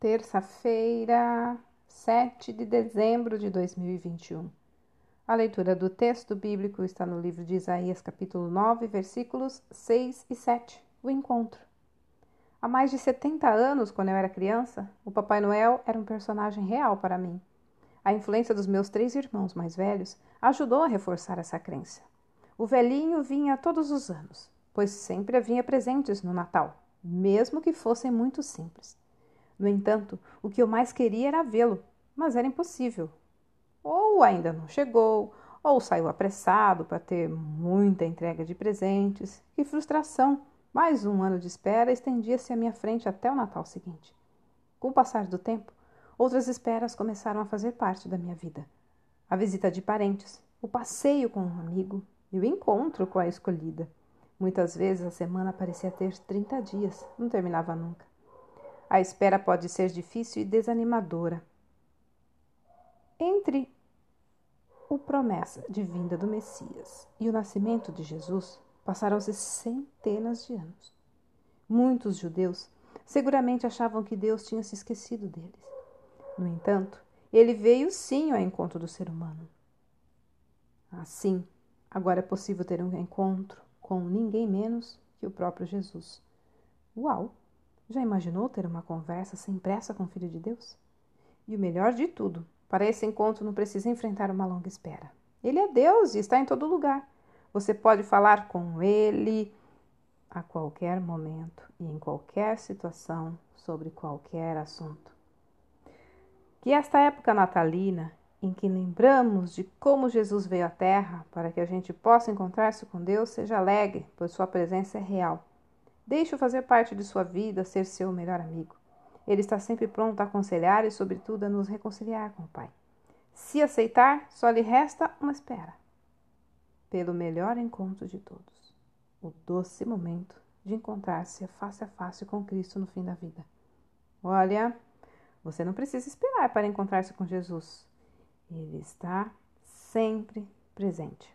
terça-feira, 7 de dezembro de 2021. A leitura do texto bíblico está no livro de Isaías, capítulo 9, versículos 6 e 7. O encontro. Há mais de 70 anos, quando eu era criança, o Papai Noel era um personagem real para mim. A influência dos meus três irmãos mais velhos ajudou a reforçar essa crença. O velhinho vinha todos os anos, pois sempre havia presentes no Natal, mesmo que fossem muito simples. No entanto, o que eu mais queria era vê-lo, mas era impossível. Ou ainda não chegou, ou saiu apressado para ter muita entrega de presentes. Que frustração! Mais um ano de espera estendia-se à minha frente até o Natal seguinte. Com o passar do tempo, outras esperas começaram a fazer parte da minha vida. A visita de parentes, o passeio com um amigo e o encontro com a escolhida. Muitas vezes a semana parecia ter 30 dias, não terminava nunca. A espera pode ser difícil e desanimadora. Entre o promessa de vinda do Messias e o nascimento de Jesus passaram-se centenas de anos. Muitos judeus seguramente achavam que Deus tinha se esquecido deles. No entanto, ele veio sim ao encontro do ser humano. Assim, agora é possível ter um encontro com ninguém menos que o próprio Jesus. Uau! Já imaginou ter uma conversa sem pressa com o Filho de Deus? E o melhor de tudo, para esse encontro não precisa enfrentar uma longa espera. Ele é Deus e está em todo lugar. Você pode falar com Ele a qualquer momento e em qualquer situação sobre qualquer assunto. Que esta época natalina, em que lembramos de como Jesus veio à Terra para que a gente possa encontrar-se com Deus, seja alegre, pois Sua presença é real Deixe-o fazer parte de sua vida, ser seu melhor amigo. Ele está sempre pronto a aconselhar e, sobretudo, a nos reconciliar com o Pai. Se aceitar, só lhe resta uma espera pelo melhor encontro de todos o doce momento de encontrar-se face a face com Cristo no fim da vida. Olha, você não precisa esperar para encontrar-se com Jesus. Ele está sempre presente.